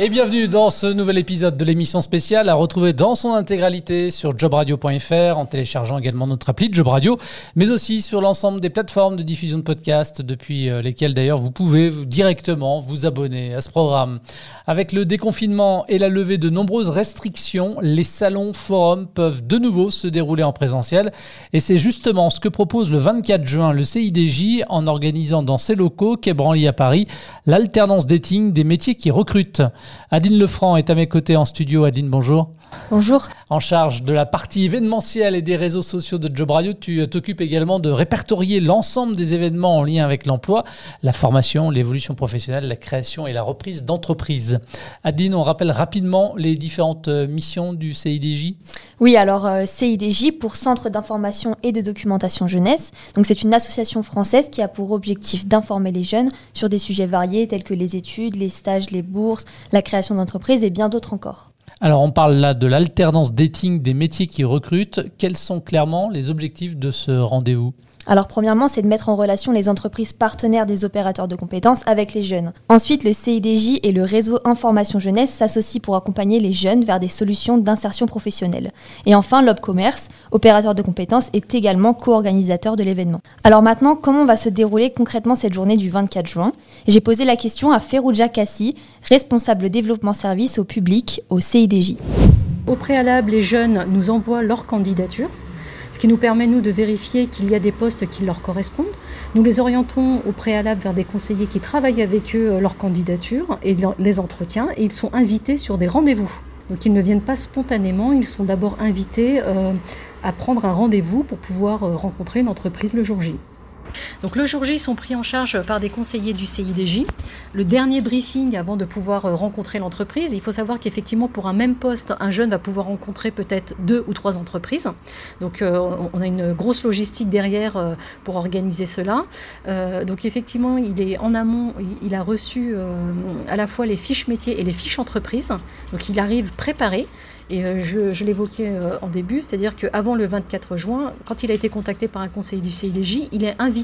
Et bienvenue dans ce nouvel épisode de l'émission spéciale à retrouver dans son intégralité sur jobradio.fr en téléchargeant également notre appli Job Radio, mais aussi sur l'ensemble des plateformes de diffusion de podcasts depuis euh, lesquelles d'ailleurs vous pouvez directement vous abonner à ce programme. Avec le déconfinement et la levée de nombreuses restrictions, les salons forums peuvent de nouveau se dérouler en présentiel et c'est justement ce que propose le 24 juin le CIDJ en organisant dans ses locaux quai Branly à Paris l'alternance dating des métiers qui recrutent. Adine Lefranc est à mes côtés en studio. Adine, bonjour. Bonjour. En charge de la partie événementielle et des réseaux sociaux de Job tu t'occupes également de répertorier l'ensemble des événements en lien avec l'emploi, la formation, l'évolution professionnelle, la création et la reprise d'entreprise. Adine, on rappelle rapidement les différentes euh, missions du CIDJ Oui, alors euh, CIDJ pour Centre d'information et de documentation jeunesse. Donc c'est une association française qui a pour objectif d'informer les jeunes sur des sujets variés tels que les études, les stages, les bourses, la création d'entreprises et bien d'autres encore. Alors on parle là de l'alternance dating des métiers qui recrutent. Quels sont clairement les objectifs de ce rendez-vous? Alors premièrement, c'est de mettre en relation les entreprises partenaires des opérateurs de compétences avec les jeunes. Ensuite, le CIDJ et le réseau Information Jeunesse s'associent pour accompagner les jeunes vers des solutions d'insertion professionnelle. Et enfin, l'Obcommerce, opérateur de compétences, est également co-organisateur de l'événement. Alors maintenant, comment va se dérouler concrètement cette journée du 24 juin? J'ai posé la question à Ferruja Kassi, responsable développement service au public au CIDJ. Au préalable, les jeunes nous envoient leur candidature ce qui nous permet, de vérifier qu'il y a des postes qui leur correspondent. Nous les orientons au préalable vers des conseillers qui travaillent avec eux euh, leur candidature et les entretiens, et ils sont invités sur des rendez-vous. Donc ils ne viennent pas spontanément, ils sont d'abord invités euh, à prendre un rendez-vous pour pouvoir euh, rencontrer une entreprise le jour J. Donc le jour J, ils sont pris en charge par des conseillers du CIDJ. Le dernier briefing avant de pouvoir euh, rencontrer l'entreprise, il faut savoir qu'effectivement pour un même poste, un jeune va pouvoir rencontrer peut-être deux ou trois entreprises. Donc euh, on a une grosse logistique derrière euh, pour organiser cela. donc effectivement, il est en amont, il a reçu à la fois les fiches métiers et les fiches entreprises. Donc il arrive préparé. Et je, l'évoquais en début, c'est-à-dire qu'avant le 24 juin, quand il a été contacté par un conseiller du CIDJ, il est invité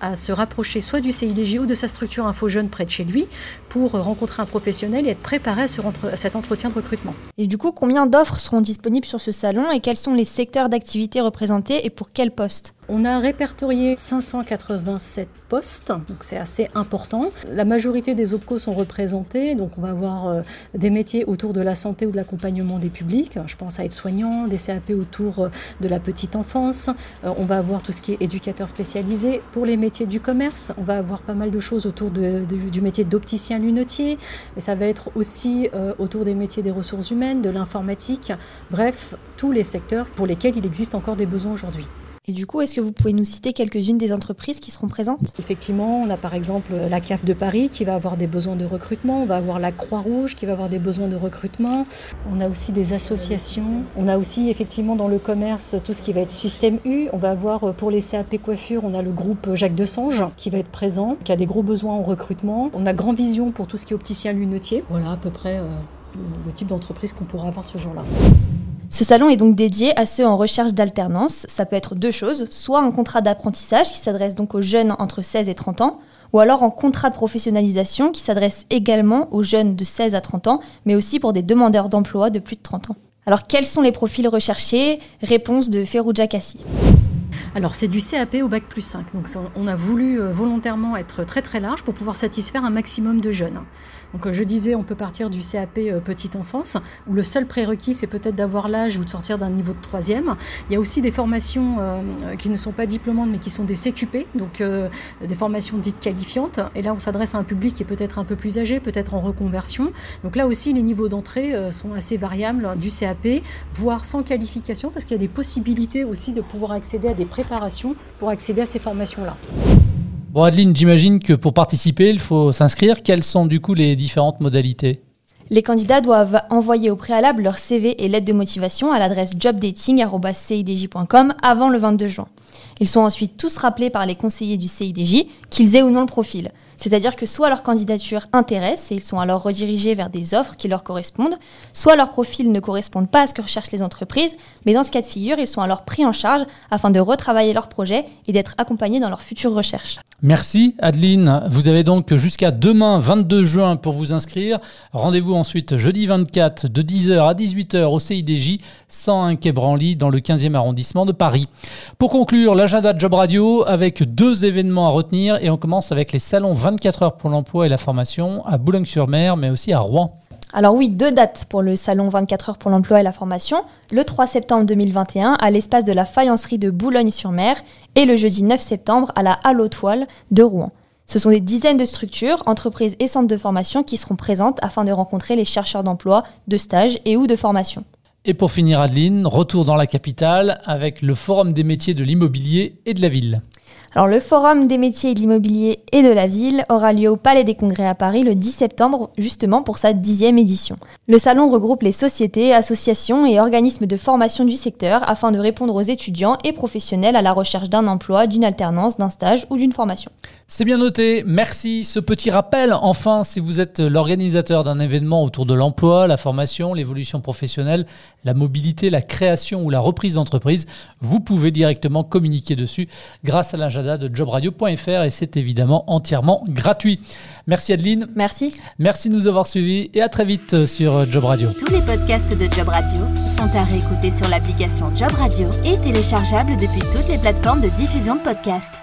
à se rapprocher soit du CIDJ ou de sa structure Info Jeune près de chez lui pour rencontrer un professionnel et être préparé à, à cet entretien de recrutement. Et du coup, combien d'offres seront disponibles sur ce salon et quels sont les secteurs d'activité représentés et pour quels postes on a répertorié 587 postes, donc c'est assez important. La majorité des OPCO sont représentés, donc on va avoir euh, des métiers autour de la santé ou de l'accompagnement des publics. Je pense à être soignant, des CAP autour euh, de la petite enfance. Euh, on va avoir tout ce qui est éducateur spécialisé. Pour les métiers du commerce, on va avoir pas mal de choses autour du métier d'opticien lunetier. Et ça va être aussi autour des métiers des ressources humaines, de l'informatique. Bref, tous les secteurs pour lesquels il existe encore des besoins aujourd'hui. Et du coup, est-ce que vous pouvez nous citer quelques-unes des entreprises qui seront présentes? Effectivement, on a par exemple la CAF de Paris qui va avoir des besoins de recrutement, on va avoir la Croix-Rouge qui va avoir des besoins de recrutement, on a aussi des associations, on a aussi effectivement dans le commerce tout ce qui va être système U, on va avoir euh, pour les CAP coiffure, on a le groupe Jacques Desange qui va être présent, qui a des gros besoins en recrutement, on a Grand Vision pour tout ce qui est opticien lunetier, voilà à peu près euh, le type d'entreprise qu'on pourra avoir ce jour-là. Ce salon est donc dédié à ceux en recherche d'alternance. Ça peut être deux choses, soit un contrat d'apprentissage qui s'adresse donc aux jeunes entre 16 et 30 ans, ou alors en contrat de professionnalisation qui s'adresse également aux jeunes de 16 à 30 ans, mais aussi pour des demandeurs d'emploi de plus de 30 ans. Alors quels sont les profils recherchés? Réponse de Ferruja Kassi. Alors c'est du CAP au bac plus 5, donc on a voulu euh, volontairement être très très large pour pouvoir satisfaire un maximum de jeunes. Donc euh, je disais, on peut partir du CAP euh, petite enfance, où le seul prérequis c'est peut-être d'avoir l'âge ou de sortir d'un niveau de troisième. Il y a aussi des formations qui ne sont pas diplômantes mais qui sont des CQP, donc des formations dites qualifiantes. Et là on s'adresse à un public qui est peut-être un peu plus âgé, peut-être en reconversion. Donc là aussi les niveaux d'entrée sont assez variables du CAP, voire sans qualification, parce qu'il y a des possibilités aussi de pouvoir accéder à des préparation pour accéder à ces formations-là. Bon, Adeline, j'imagine que pour participer, il faut s'inscrire. Quelles sont du coup les différentes modalités? Les candidats doivent envoyer au préalable leur CV et lettre de motivation à l'adresse jobdating.cidj.com avant le 22 juin. Ils sont ensuite tous rappelés par les conseillers du CIDJ, qu'ils aient ou non le profil. C'est-à-dire que soit leur candidature intéresse et ils sont alors redirigés vers des offres qui leur correspondent, soit leur profil ne correspond pas à ce que recherchent les entreprises, mais dans ce cas de figure, ils sont alors pris en charge afin de retravailler leur projet et d'être accompagnés dans leur future recherche. Merci Adeline. Vous avez donc jusqu'à demain 22 juin pour vous inscrire. Rendez-vous ensuite jeudi 24 de 10h à 18h au CIDJ 101 Quai Branly dans le 15e arrondissement de Paris. Pour conclure, l'agenda Job Radio avec deux événements à retenir et on commence avec les salons 24 heures pour l'emploi et la formation à Boulogne-sur-Mer mais aussi à Rouen. Alors oui, deux dates pour le salon 24 heures pour l'emploi et la formation. Le 3 septembre 2021 à l'espace de la faïencerie de Boulogne-sur-Mer et le jeudi 9 septembre à la Halle aux Toiles de Rouen. Ce sont des dizaines de structures, entreprises et centres de formation qui seront présentes afin de rencontrer les chercheurs d'emploi, de stage et ou de formation. Et pour finir, Adeline, retour dans la capitale avec le Forum des métiers de l'immobilier et de la ville. Alors, le Forum des métiers de l'immobilier et de la ville aura lieu au Palais des Congrès à Paris le 10 septembre, justement pour sa dixième édition. Le salon regroupe les sociétés, associations et organismes de formation du secteur afin de répondre aux étudiants et professionnels à la recherche d'un emploi, d'une alternance, d'un stage ou d'une formation. C'est bien noté, merci. Ce petit rappel, enfin, si vous êtes l'organisateur d'un événement autour de l'emploi, la formation, l'évolution professionnelle, la mobilité, la création ou la reprise d'entreprise, vous pouvez directement communiquer dessus grâce à l'agenda de jobradio.fr et c'est évidemment entièrement gratuit. Merci Adeline. Merci. Merci de nous avoir suivis et à très vite sur Job Radio. Tous les podcasts de Job Radio sont à réécouter sur l'application Job Radio et téléchargeables depuis toutes les plateformes de diffusion de podcasts.